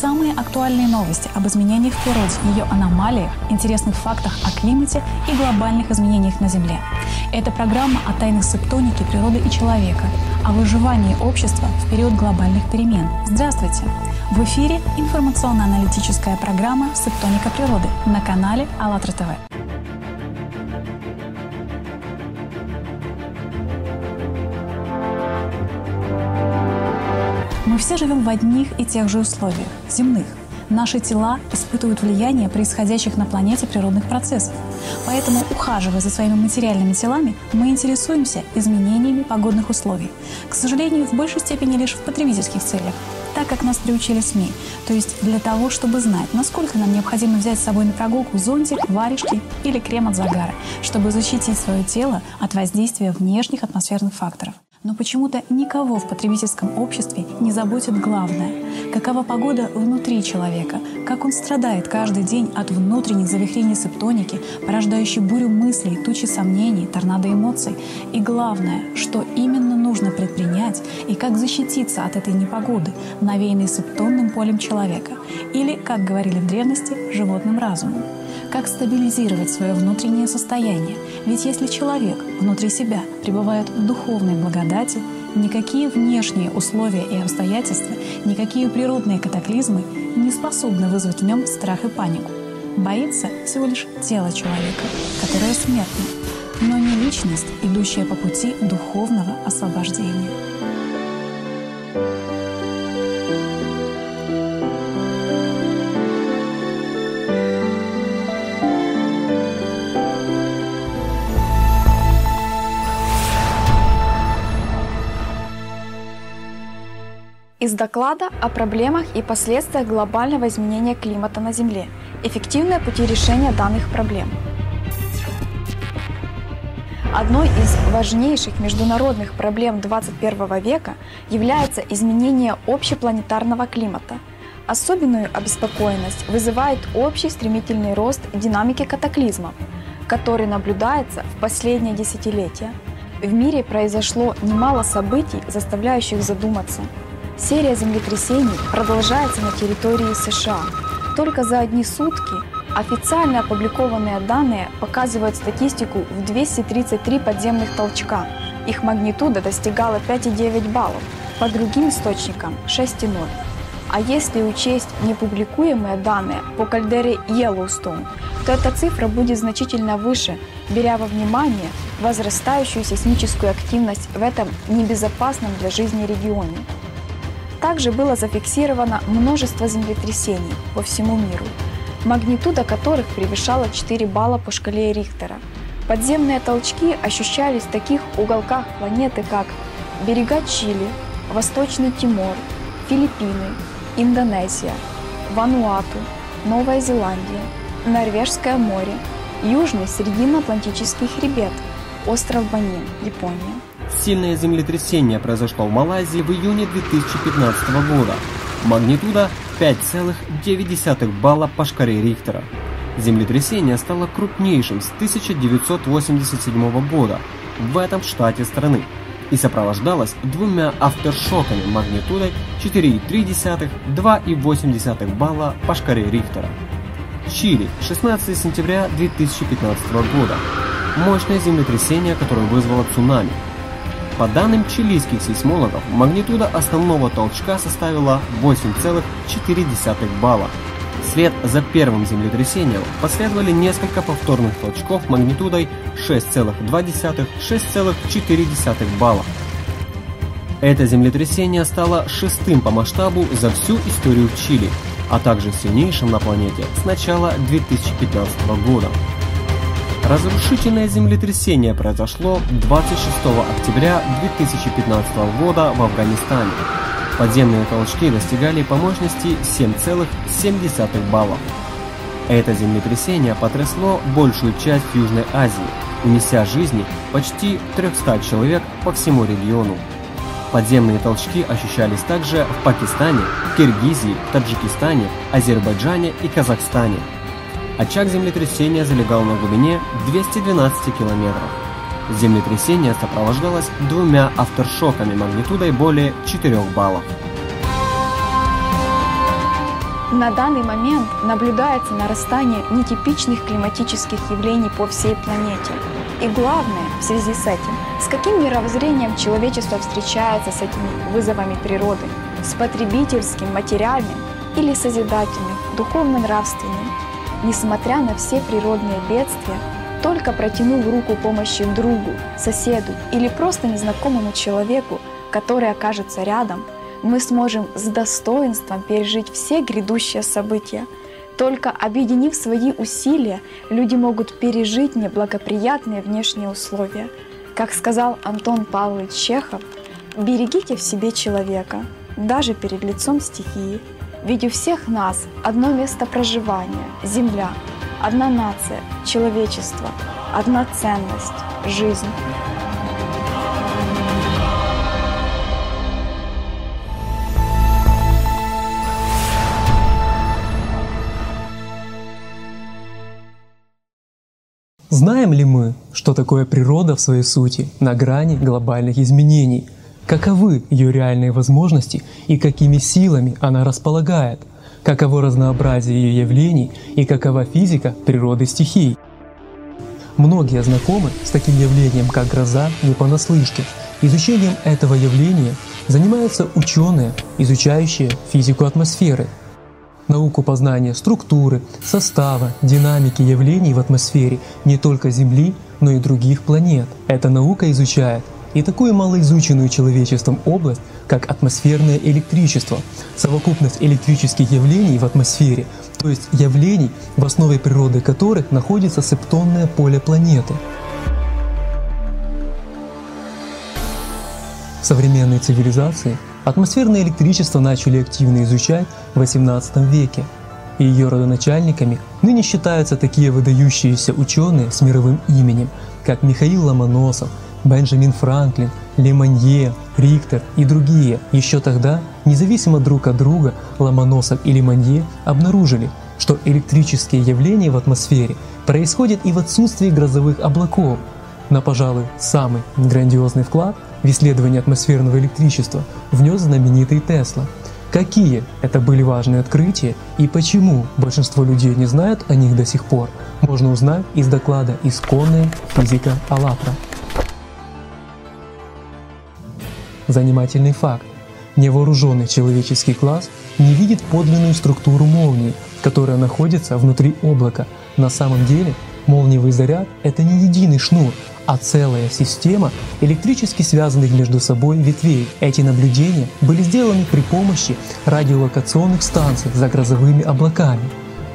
Самые актуальные новости об изменениях в природе, ее аномалиях, интересных фактах о климате и глобальных изменениях на Земле. Это программа о тайнах септоники природы и человека, о выживании общества в период глобальных перемен. Здравствуйте! В эфире информационно-аналитическая программа «Септоника природы» на канале АЛЛАТРА ТВ. Мы все живем в одних и тех же условиях, земных. Наши тела испытывают влияние происходящих на планете природных процессов. Поэтому, ухаживая за своими материальными телами, мы интересуемся изменениями погодных условий. К сожалению, в большей степени лишь в потребительских целях, так как нас приучили СМИ, то есть для того, чтобы знать, насколько нам необходимо взять с собой на прогулку зонтик, варежки или крем от загара, чтобы защитить свое тело от воздействия внешних атмосферных факторов. Но почему-то никого в потребительском обществе не заботит главное – какова погода внутри человека, как он страдает каждый день от внутренних завихрений септоники, порождающей бурю мыслей, тучи сомнений, торнадо эмоций. И главное, что именно нужно предпринять и как защититься от этой непогоды, навеянной септонным полем человека, или, как говорили в древности, животным разумом как стабилизировать свое внутреннее состояние. Ведь если человек внутри себя пребывает в духовной благодати, никакие внешние условия и обстоятельства, никакие природные катаклизмы не способны вызвать в нем страх и панику. Боится всего лишь тело человека, которое смертно, но не личность, идущая по пути духовного освобождения. Из доклада о проблемах и последствиях глобального изменения климата на Земле. Эффективные пути решения данных проблем. Одной из важнейших международных проблем 21 века является изменение общепланетарного климата. Особенную обеспокоенность вызывает общий стремительный рост динамики катаклизмов, который наблюдается в последние десятилетия. В мире произошло немало событий, заставляющих задуматься – Серия землетрясений продолжается на территории США. Только за одни сутки официально опубликованные данные показывают статистику в 233 подземных толчка. Их магнитуда достигала 5,9 баллов, по другим источникам 6,0. А если учесть непубликуемые данные по кальдере Йеллоустоун, то эта цифра будет значительно выше, беря во внимание возрастающую сейсмическую активность в этом небезопасном для жизни регионе. Также было зафиксировано множество землетрясений по всему миру, магнитуда которых превышала 4 балла по шкале Рихтера. Подземные толчки ощущались в таких уголках планеты, как берега Чили, Восточный Тимор, Филиппины, Индонезия, Вануату, Новая Зеландия, Норвежское море, Южный Срединно-Атлантический хребет, остров Банин, Япония. Сильное землетрясение произошло в Малайзии в июне 2015 года. Магнитуда 5,9 балла по шкале Рихтера. Землетрясение стало крупнейшим с 1987 года в этом штате страны и сопровождалось двумя авторшоками магнитудой 4,3-2,8 балла по шкале Рихтера. Чили, 16 сентября 2015 года. Мощное землетрясение, которое вызвало цунами – по данным чилийских сейсмологов, магнитуда основного толчка составила 8,4 балла. Вслед за первым землетрясением последовали несколько повторных толчков магнитудой 6,2-6,4 балла. Это землетрясение стало шестым по масштабу за всю историю Чили, а также сильнейшим на планете с начала 2015 года. Разрушительное землетрясение произошло 26 октября 2015 года в Афганистане. Подземные толчки достигали по мощности 7,7 баллов. Это землетрясение потрясло большую часть Южной Азии, унеся жизни почти 300 человек по всему региону. Подземные толчки ощущались также в Пакистане, Киргизии, Таджикистане, Азербайджане и Казахстане – Очаг землетрясения залегал на глубине 212 километров. Землетрясение сопровождалось двумя авторшоками магнитудой более 4 баллов. На данный момент наблюдается нарастание нетипичных климатических явлений по всей планете. И главное в связи с этим, с каким мировоззрением человечество встречается с этими вызовами природы, с потребительским, материальным или созидательным, духовно-нравственным. Несмотря на все природные бедствия, только протянув руку помощи другу, соседу или просто незнакомому человеку, который окажется рядом – мы сможем с достоинством пережить все грядущие события. Только объединив свои усилия, люди могут пережить неблагоприятные внешние условия. Как сказал Антон Павлович Чехов, берегите в себе человека, даже перед лицом стихии. Ведь у всех нас одно место проживания – Земля, одна нация – человечество, одна ценность – жизнь. Знаем ли мы, что такое природа в своей сути на грани глобальных изменений? Каковы ее реальные возможности и какими силами она располагает? Каково разнообразие ее явлений и какова физика природы стихий? Многие знакомы с таким явлением, как гроза, не понаслышке. Изучением этого явления занимаются ученые, изучающие физику атмосферы – науку познания структуры, состава, динамики явлений в атмосфере не только Земли, но и других планет. Эта наука изучает и такую малоизученную человечеством область, как атмосферное электричество, совокупность электрических явлений в атмосфере, то есть явлений, в основе природы которых находится септонное поле планеты. Современные цивилизации Атмосферное электричество начали активно изучать в XVIII веке, и ее родоначальниками ныне считаются такие выдающиеся ученые с мировым именем, как Михаил Ломоносов, Бенджамин Франклин, Леманье, Рихтер и другие. Еще тогда, независимо друг от друга, Ломоносов и Леманье обнаружили, что электрические явления в атмосфере происходят и в отсутствии грозовых облаков. На, пожалуй, самый грандиозный вклад в исследование атмосферного электричества внес знаменитый Тесла. Какие это были важные открытия и почему большинство людей не знают о них до сих пор, можно узнать из доклада «Исконная физика АЛЛАТРА». Занимательный факт. Невооруженный человеческий класс не видит подлинную структуру молнии, которая находится внутри облака. На самом деле молниевый заряд — это не единый шнур, а целая система электрически связанных между собой ветвей. Эти наблюдения были сделаны при помощи радиолокационных станций за грозовыми облаками.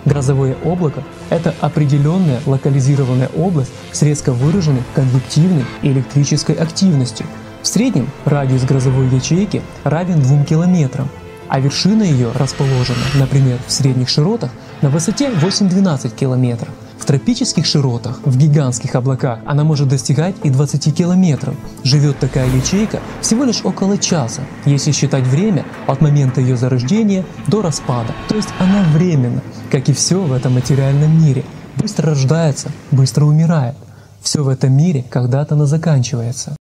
Грозовое облако — это определенная локализированная область с резко выраженной конвективной электрической активностью. В среднем радиус грозовой ячейки равен 2 километрам, а вершина ее расположена, например, в средних широтах на высоте 8-12 километров. В тропических широтах, в гигантских облаках она может достигать и 20 километров. Живет такая ячейка всего лишь около часа, если считать время от момента ее зарождения до распада. То есть она временна, как и все в этом материальном мире. Быстро рождается, быстро умирает. Все в этом мире когда-то она заканчивается.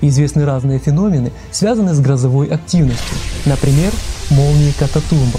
Известны разные феномены, связанные с грозовой активностью. Например, молнии Кататумба,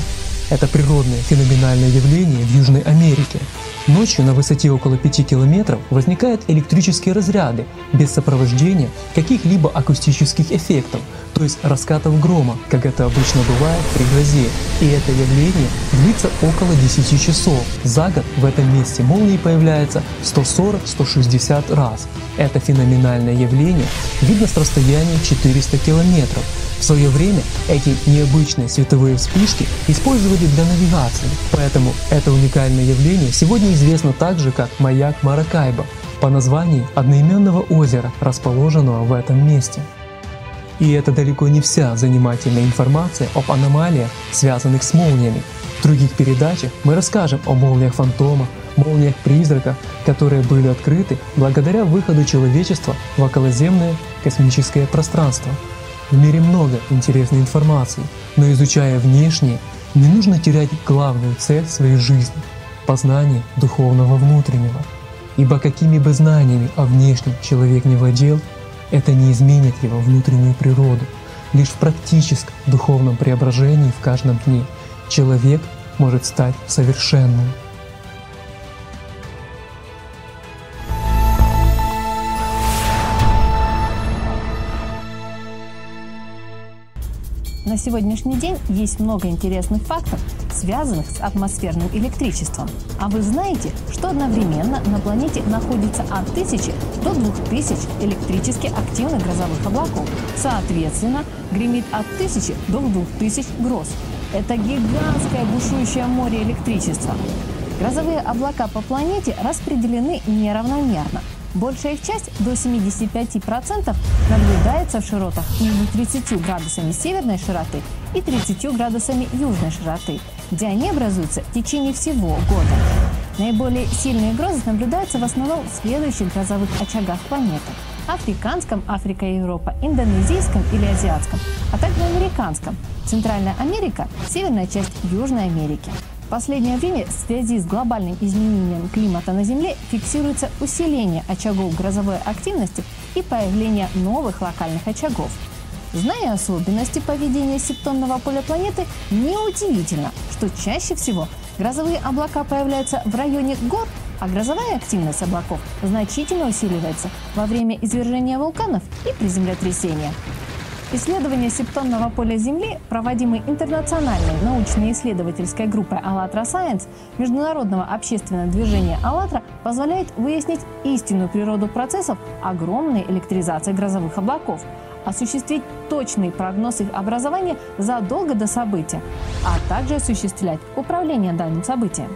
это природное феноменальное явление в Южной Америке. Ночью на высоте около 5 километров возникают электрические разряды без сопровождения каких-либо акустических эффектов, то есть раскатов грома, как это обычно бывает при грозе. И это явление длится около 10 часов. За год в этом месте молнии появляется 140-160 раз. Это феноменальное явление видно с расстояния 400 километров. В свое время эти необычные световые вспышки использовали для навигации, поэтому это уникальное явление сегодня известно также как маяк Маракайба по названию одноименного озера, расположенного в этом месте. И это далеко не вся занимательная информация об аномалиях, связанных с молниями. В других передачах мы расскажем о молниях фантомах, молниях призраков, которые были открыты благодаря выходу человечества в околоземное космическое пространство. В мире много интересной информации, но изучая внешнее, не нужно терять главную цель своей жизни – познание духовного внутреннего. Ибо какими бы знаниями о внешнем человек не владел, это не изменит его внутреннюю природу. Лишь в практическом духовном преображении в каждом дне человек может стать совершенным. На сегодняшний день есть много интересных фактов, связанных с атмосферным электричеством. А вы знаете, что одновременно на планете находится от 1000 до 2000 электрически активных грозовых облаков. Соответственно, гремит от 1000 до 2000 гроз. Это гигантское бушующее море электричества. Грозовые облака по планете распределены неравномерно. Большая их часть, до 75%, наблюдается в широтах между 30 градусами северной широты и 30 градусами южной широты, где они образуются в течение всего года. Наиболее сильные грозы наблюдаются в основном в следующих грозовых очагах планеты – африканском, Африка и Европа, индонезийском или азиатском, а также американском, Центральная Америка, северная часть Южной Америки последнее время в связи с глобальным изменением климата на Земле фиксируется усиление очагов грозовой активности и появление новых локальных очагов. Зная особенности поведения септонного поля планеты, неудивительно, что чаще всего грозовые облака появляются в районе гор, а грозовая активность облаков значительно усиливается во время извержения вулканов и при землетрясениях. Исследования септонного поля Земли, проводимые интернациональной научно-исследовательской группой «АЛЛАТРА Science Международного общественного движения «АЛЛАТРА, позволяют выяснить истинную природу процессов огромной электризации грозовых облаков, осуществить точный прогноз их образования задолго до события, а также осуществлять управление данным событием.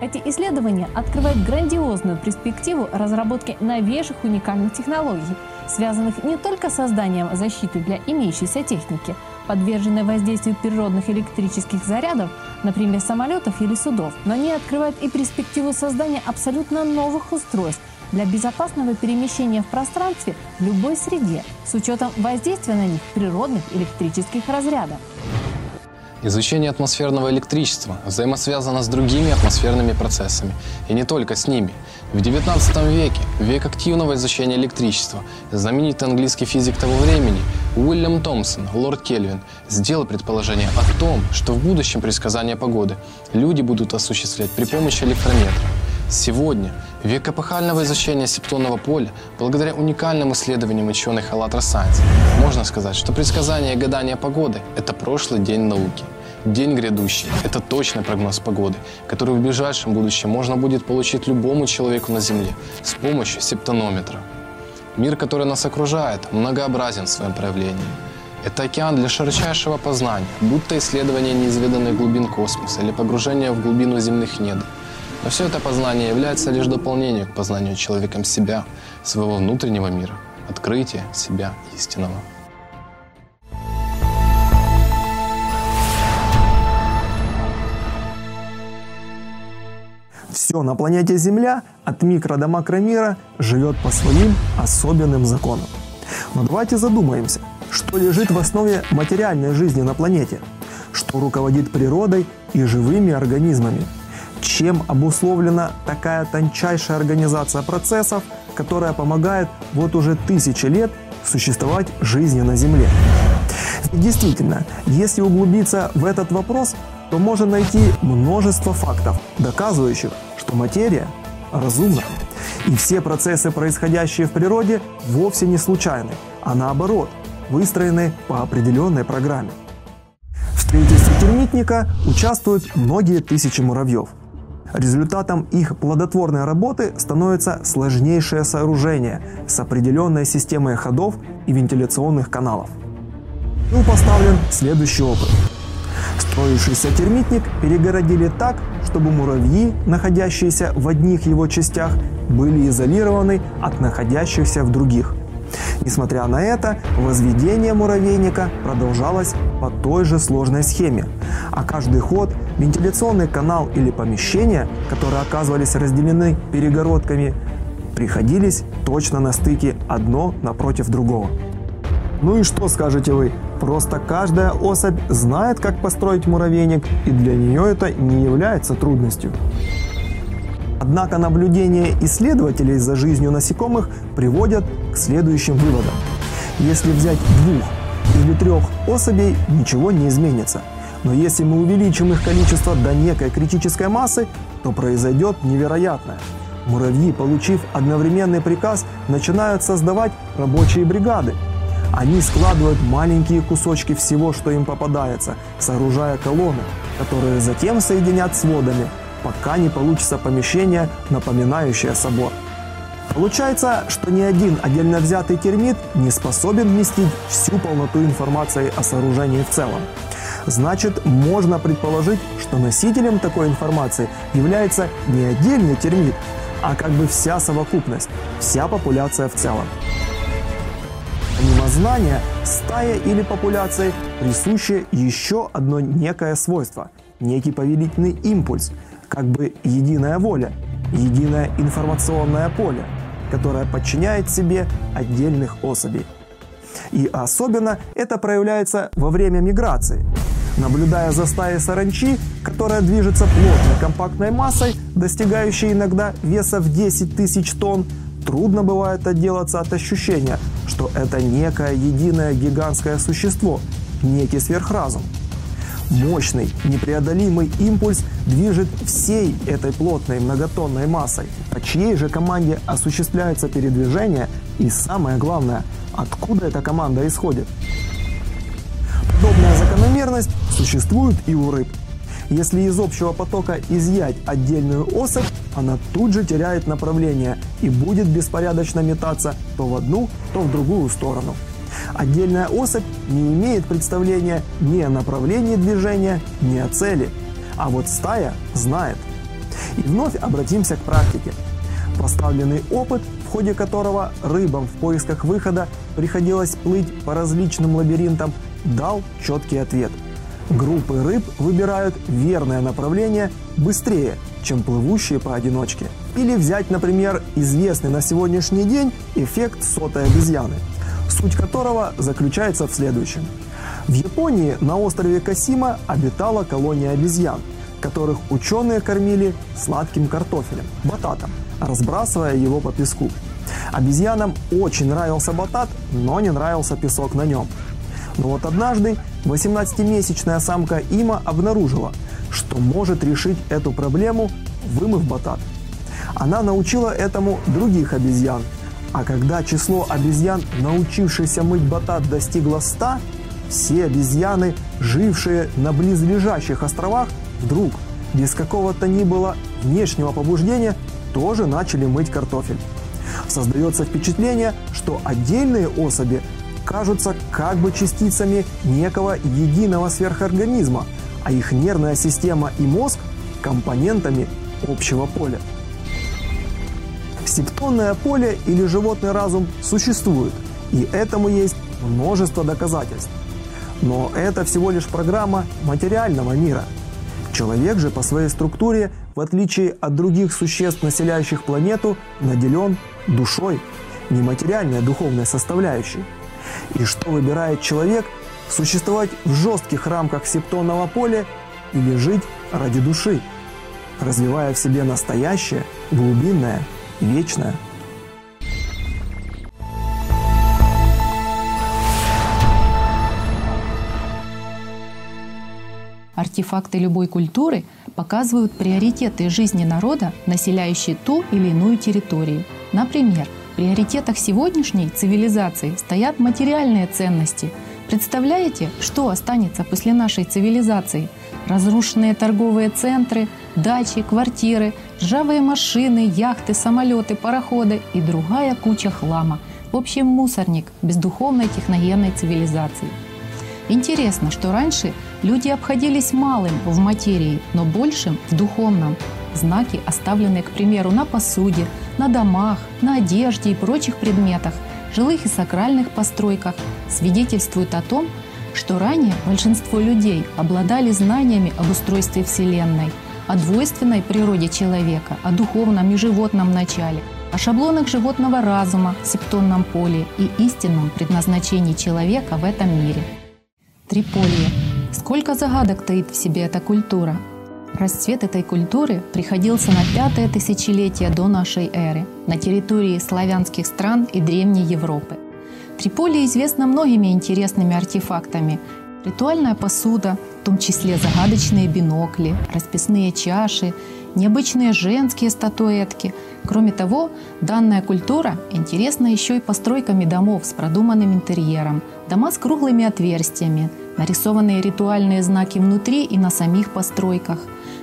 Эти исследования открывают грандиозную перспективу разработки новейших уникальных технологий, связанных не только с созданием защиты для имеющейся техники, подверженной воздействию природных электрических зарядов, например, самолетов или судов, но они открывают и перспективу создания абсолютно новых устройств для безопасного перемещения в пространстве в любой среде с учетом воздействия на них природных электрических разрядов. Изучение атмосферного электричества взаимосвязано с другими атмосферными процессами, и не только с ними. В XIX веке, век активного изучения электричества, знаменитый английский физик того времени Уильям Томпсон, лорд Кельвин, сделал предположение о том, что в будущем предсказания погоды люди будут осуществлять при помощи электрометра. Сегодня, век эпохального изучения септонного поля, благодаря уникальным исследованиям ученых АЛЛАТРА Science, можно сказать, что предсказание и гадание погоды – это прошлый день науки. День грядущий – это точный прогноз погоды, который в ближайшем будущем можно будет получить любому человеку на Земле с помощью септонометра. Мир, который нас окружает, многообразен в своем проявлении. Это океан для широчайшего познания, будто исследование неизведанных глубин космоса или погружение в глубину земных недр – но все это познание является лишь дополнением к познанию человеком себя, своего внутреннего мира, открытие себя истинного. Все на планете Земля от микро до макромира живет по своим особенным законам. Но давайте задумаемся, что лежит в основе материальной жизни на планете, что руководит природой и живыми организмами – чем обусловлена такая тончайшая организация процессов, которая помогает вот уже тысячи лет существовать жизни на Земле. Действительно, если углубиться в этот вопрос, то можно найти множество фактов, доказывающих, что материя разумна. И все процессы, происходящие в природе, вовсе не случайны, а наоборот, выстроены по определенной программе. В строительстве термитника участвуют многие тысячи муравьев – Результатом их плодотворной работы становится сложнейшее сооружение с определенной системой ходов и вентиляционных каналов. Был поставлен следующий опыт. Строившийся термитник перегородили так, чтобы муравьи, находящиеся в одних его частях, были изолированы от находящихся в других – Несмотря на это, возведение муравейника продолжалось по той же сложной схеме, а каждый ход, вентиляционный канал или помещение, которые оказывались разделены перегородками, приходились точно на стыке одно напротив другого. Ну и что скажете вы? Просто каждая особь знает, как построить муравейник, и для нее это не является трудностью. Однако наблюдения исследователей за жизнью насекомых приводят к следующим выводам. Если взять двух или трех особей, ничего не изменится. Но если мы увеличим их количество до некой критической массы, то произойдет невероятное. Муравьи, получив одновременный приказ, начинают создавать рабочие бригады. Они складывают маленькие кусочки всего, что им попадается, сооружая колонны, которые затем соединят с водами, пока не получится помещение, напоминающее собор. Получается, что ни один отдельно взятый термит не способен вместить всю полноту информации о сооружении в целом. Значит, можно предположить, что носителем такой информации является не отдельный термит, а как бы вся совокупность, вся популяция в целом. Помимо знания, стая или популяции присуще еще одно некое свойство, некий повелительный импульс, как бы единая воля, единое информационное поле, которое подчиняет себе отдельных особей. И особенно это проявляется во время миграции. Наблюдая за стаей саранчи, которая движется плотной компактной массой, достигающей иногда веса в 10 тысяч тонн, трудно бывает отделаться от ощущения, что это некое единое гигантское существо, некий сверхразум. Мощный, непреодолимый импульс движет всей этой плотной многотонной массой, по чьей же команде осуществляется передвижение и самое главное, откуда эта команда исходит. Подобная закономерность существует и у рыб. Если из общего потока изъять отдельную особь, она тут же теряет направление и будет беспорядочно метаться то в одну, то в другую сторону. Отдельная особь не имеет представления ни о направлении движения, ни о цели. А вот стая знает. И вновь обратимся к практике. Поставленный опыт, в ходе которого рыбам в поисках выхода приходилось плыть по различным лабиринтам, дал четкий ответ. Группы рыб выбирают верное направление быстрее, чем плывущие поодиночке. Или взять, например, известный на сегодняшний день эффект сотой обезьяны, суть которого заключается в следующем. В Японии на острове Касима обитала колония обезьян, которых ученые кормили сладким картофелем, бататом, разбрасывая его по песку. Обезьянам очень нравился батат, но не нравился песок на нем. Но вот однажды 18-месячная самка Има обнаружила, что может решить эту проблему, вымыв батат. Она научила этому других обезьян, а когда число обезьян, научившихся мыть батат, достигло 100, все обезьяны, жившие на близлежащих островах, вдруг, без какого-то ни было внешнего побуждения, тоже начали мыть картофель. Создается впечатление, что отдельные особи кажутся как бы частицами некого единого сверхорганизма, а их нервная система и мозг – компонентами общего поля. Септонное поле или животный разум существует, и этому есть множество доказательств. Но это всего лишь программа материального мира. Человек же по своей структуре, в отличие от других существ, населяющих планету, наделен душой, нематериальной духовной составляющей. И что выбирает человек – существовать в жестких рамках септонного поля или жить ради души, развивая в себе настоящее, глубинное, вечное. Артефакты любой культуры показывают приоритеты жизни народа, населяющей ту или иную территорию. Например, в приоритетах сегодняшней цивилизации стоят материальные ценности. Представляете, что останется после нашей цивилизации? Разрушенные торговые центры, дачи, квартиры, ржавые машины, яхты, самолеты, пароходы и другая куча хлама. В общем, мусорник бездуховной техногенной цивилизации. Интересно, что раньше люди обходились малым в материи, но большим в духовном. Знаки, оставленные, к примеру, на посуде, на домах, на одежде и прочих предметах, жилых и сакральных постройках, свидетельствуют о том, что ранее большинство людей обладали знаниями об устройстве Вселенной, о двойственной природе человека, о духовном и животном начале, о шаблонах животного разума, септонном поле и истинном предназначении человека в этом мире. Триполье. Сколько загадок таит в себе эта культура? Расцвет этой культуры приходился на пятое тысячелетие до нашей эры на территории славянских стран и Древней Европы. Триполи известна многими интересными артефактами. Ритуальная посуда, том числе загадочные бинокли, расписные чаши, необычные женские статуэтки. Кроме того, данная культура интересна еще и постройками домов с продуманным интерьером, дома с круглыми отверстиями, нарисованные ритуальные знаки внутри и на самих постройках.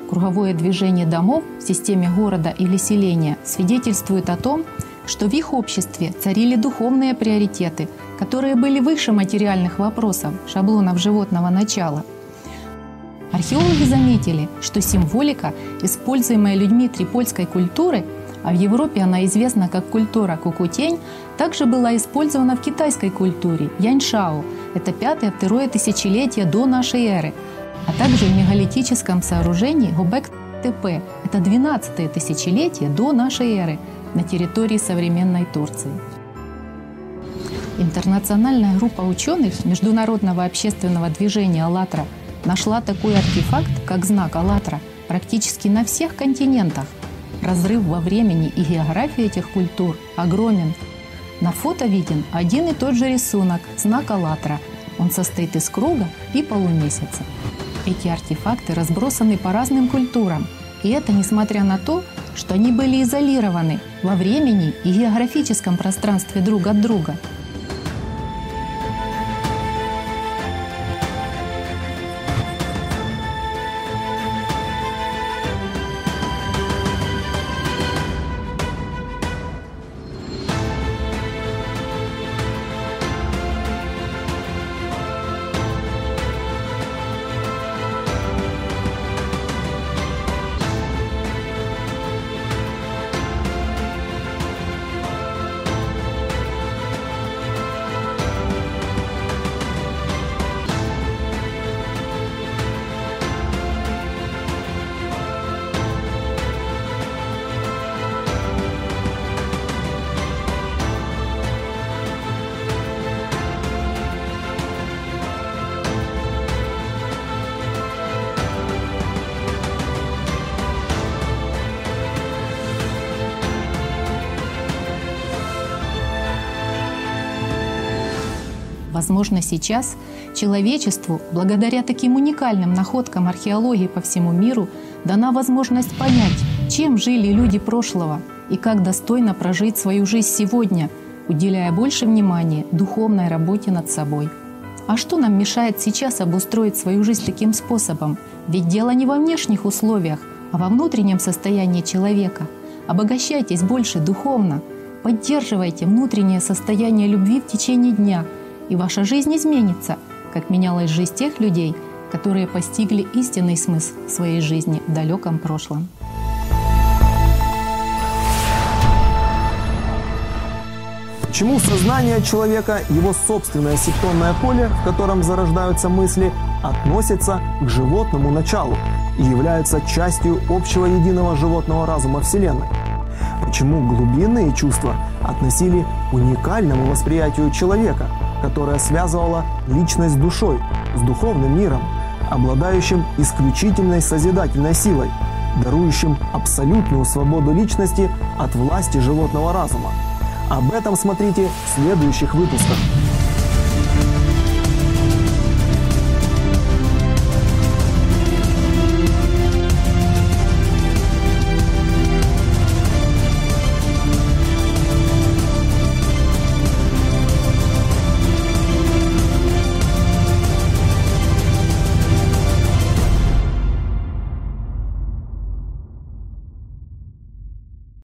Круговое движение домов в системе города или селения свидетельствует о том, что в их обществе царили духовные приоритеты, которые были выше материальных вопросов, шаблонов животного начала. Археологи заметили, что символика, используемая людьми трипольской культуры, а в Европе она известна как культура кукутень, также была использована в китайской культуре яньшао, это пятое-второе тысячелетие до нашей эры, а также в мегалитическом сооружении Гобек-Тепе, это 12 тысячелетие до нашей эры – на территории современной Турции. Интернациональная группа ученых Международного общественного движения «АЛЛАТРА» нашла такой артефакт, как знак «АЛЛАТРА» практически на всех континентах. Разрыв во времени и географии этих культур огромен. На фото виден один и тот же рисунок – знак «АЛЛАТРА». Он состоит из круга и полумесяца. Эти артефакты разбросаны по разным культурам. И это несмотря на то, что они были изолированы во времени и географическом пространстве друг от друга – Возможно, сейчас человечеству, благодаря таким уникальным находкам археологии по всему миру, дана возможность понять, чем жили люди прошлого и как достойно прожить свою жизнь сегодня, уделяя больше внимания духовной работе над собой. А что нам мешает сейчас обустроить свою жизнь таким способом? Ведь дело не во внешних условиях, а во внутреннем состоянии человека. Обогащайтесь больше духовно, поддерживайте внутреннее состояние любви в течение дня – и ваша жизнь изменится, как менялась жизнь тех людей, которые постигли истинный смысл своей жизни в далеком прошлом. Почему сознание человека, его собственное сектонное поле, в котором зарождаются мысли, относится к животному началу и является частью общего единого животного разума Вселенной? Почему глубинные чувства относили к уникальному восприятию человека – которая связывала личность с душой, с духовным миром, обладающим исключительной созидательной силой, дарующим абсолютную свободу личности от власти животного разума. Об этом смотрите в следующих выпусках.